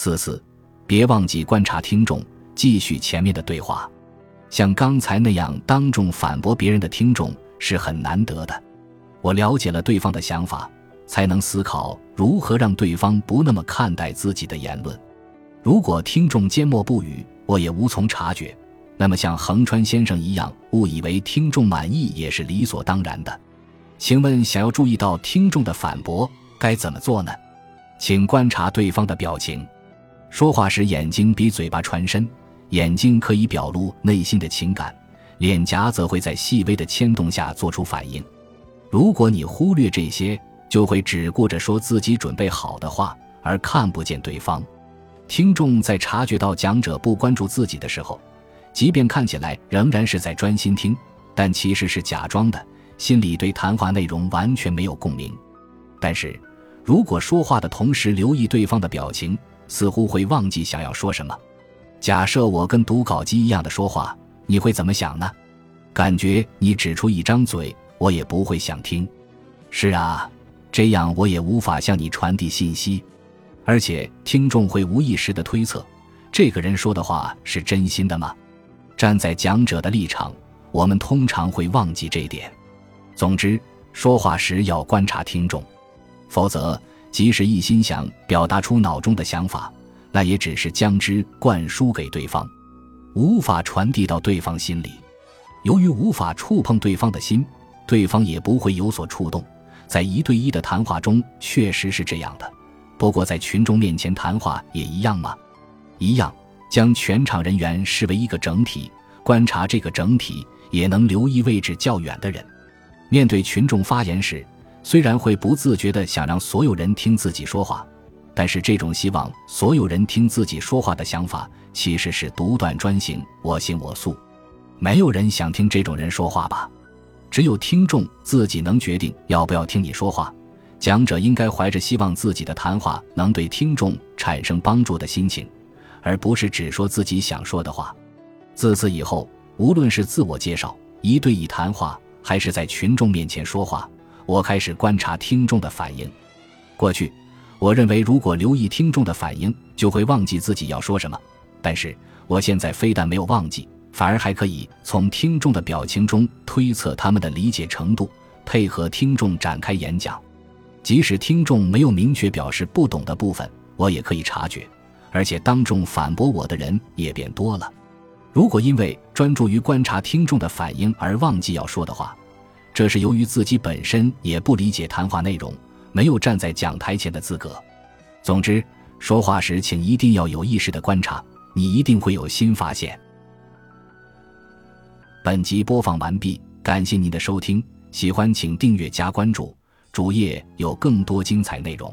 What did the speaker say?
四四，别忘记观察听众，继续前面的对话。像刚才那样当众反驳别人的听众是很难得的。我了解了对方的想法，才能思考如何让对方不那么看待自己的言论。如果听众缄默不语，我也无从察觉，那么像横川先生一样误以为听众满意也是理所当然的。请问，想要注意到听众的反驳该怎么做呢？请观察对方的表情。说话时，眼睛比嘴巴传声，眼睛可以表露内心的情感，脸颊则会在细微的牵动下做出反应。如果你忽略这些，就会只顾着说自己准备好的话，而看不见对方。听众在察觉到讲者不关注自己的时候，即便看起来仍然是在专心听，但其实是假装的，心里对谈话内容完全没有共鸣。但是，如果说话的同时留意对方的表情，似乎会忘记想要说什么。假设我跟读稿机一样的说话，你会怎么想呢？感觉你只出一张嘴，我也不会想听。是啊，这样我也无法向你传递信息。而且听众会无意识的推测，这个人说的话是真心的吗？站在讲者的立场，我们通常会忘记这一点。总之，说话时要观察听众，否则即使一心想表达出脑中的想法，那也只是将之灌输给对方，无法传递到对方心里。由于无法触碰对方的心，对方也不会有所触动。在一对一的谈话中，确实是这样的。不过，在群众面前谈话也一样吗？一样，将全场人员视为一个整体，观察这个整体，也能留意位置较远的人。面对群众发言时，虽然会不自觉地想让所有人听自己说话，但是这种希望所有人听自己说话的想法，其实是独断专行、我行我素。没有人想听这种人说话吧？只有听众自己能决定要不要听你说话。讲者应该怀着希望自己的谈话能对听众产生帮助的心情，而不是只说自己想说的话。自此以后，无论是自我介绍、一对一谈话，还是在群众面前说话，我开始观察听众的反应。过去，我认为如果留意听众的反应，就会忘记自己要说什么。但是，我现在非但没有忘记，反而还可以从听众的表情中推测他们的理解程度，配合听众展开演讲。即使听众没有明确表示不懂的部分，我也可以察觉，而且当众反驳我的人也变多了。如果因为专注于观察听众的反应而忘记要说的话，这是由于自己本身也不理解谈话内容，没有站在讲台前的资格。总之，说话时请一定要有意识的观察，你一定会有新发现。本集播放完毕，感谢您的收听，喜欢请订阅加关注。主页有更多精彩内容。